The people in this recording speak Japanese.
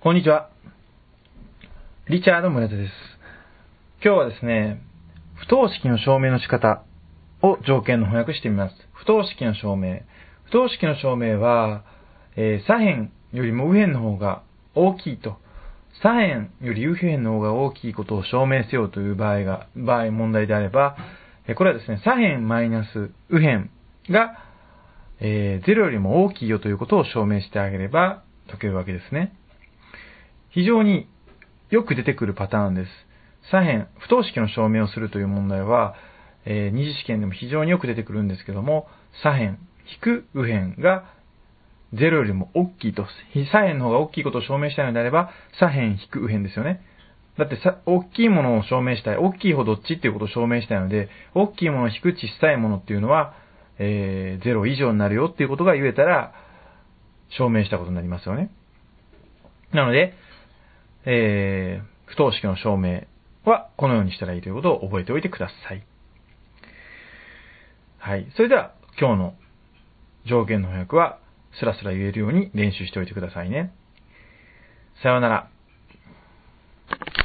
こんにちは。リチャード村田です。今日はですね、不等式の証明の仕方を条件の翻訳してみます。不等式の証明。不等式の証明は、えー、左辺よりも右辺の方が大きいと。左辺より右辺の方が大きいことを証明せよという場合が、場合問題であればえ、これはですね、左辺マイナス右辺が、えー、0よりも大きいよということを証明してあげれば解けるわけですね。非常によく出てくるパターンです。左辺、不等式の証明をするという問題は、えー、二次試験でも非常によく出てくるんですけども、左辺、引く右辺が0よりも大きいと、左辺の方が大きいことを証明したいのであれば、左辺引く右辺ですよね。だってさ、大きいものを証明したい。大きい方どっちっていうことを証明したいので、大きいものを引く小さいものっていうのは、えー、0以上になるよっていうことが言えたら、証明したことになりますよね。なので、えー、不等式の証明はこのようにしたらいいということを覚えておいてください。はい。それでは、今日の条件の翻訳は、スラスラ言えるように練習しておいてくださいね。さようなら。